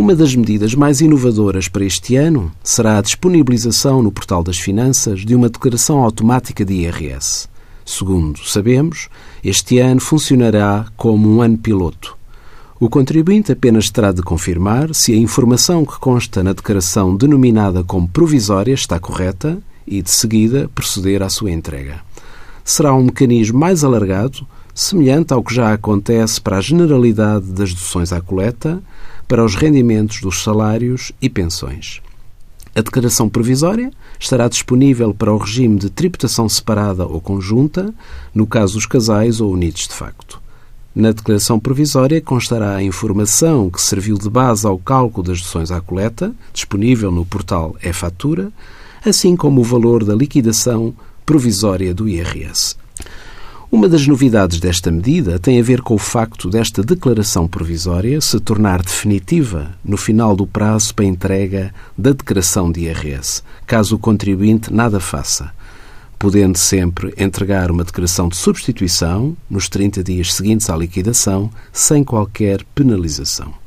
Uma das medidas mais inovadoras para este ano será a disponibilização no Portal das Finanças de uma declaração automática de IRS. Segundo sabemos, este ano funcionará como um ano piloto. O contribuinte apenas terá de confirmar se a informação que consta na declaração denominada como provisória está correta e, de seguida, proceder à sua entrega. Será um mecanismo mais alargado, semelhante ao que já acontece para a generalidade das deduções à coleta, para os rendimentos dos salários e pensões. A declaração provisória estará disponível para o regime de tributação separada ou conjunta, no caso dos casais ou unidos de facto. Na declaração provisória constará a informação que serviu de base ao cálculo das deduções à coleta, disponível no portal e-fatura, assim como o valor da liquidação provisória do IRS. Uma das novidades desta medida tem a ver com o facto desta declaração provisória se tornar definitiva no final do prazo para entrega da declaração de IRS, caso o contribuinte nada faça, podendo sempre entregar uma declaração de substituição nos 30 dias seguintes à liquidação, sem qualquer penalização.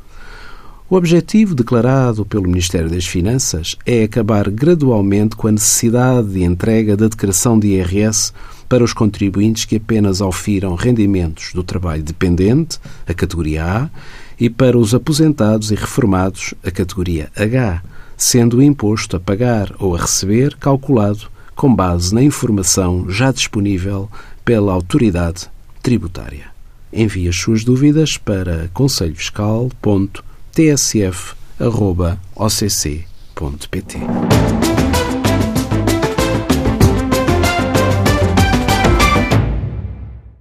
O objetivo declarado pelo Ministério das Finanças é acabar gradualmente com a necessidade de entrega da declaração de IRS para os contribuintes que apenas ofiram rendimentos do trabalho dependente, a categoria A, e para os aposentados e reformados, a categoria H, sendo o imposto a pagar ou a receber calculado com base na informação já disponível pela autoridade tributária. Envie as suas dúvidas para conselhofiscal.tsf.occ.pt.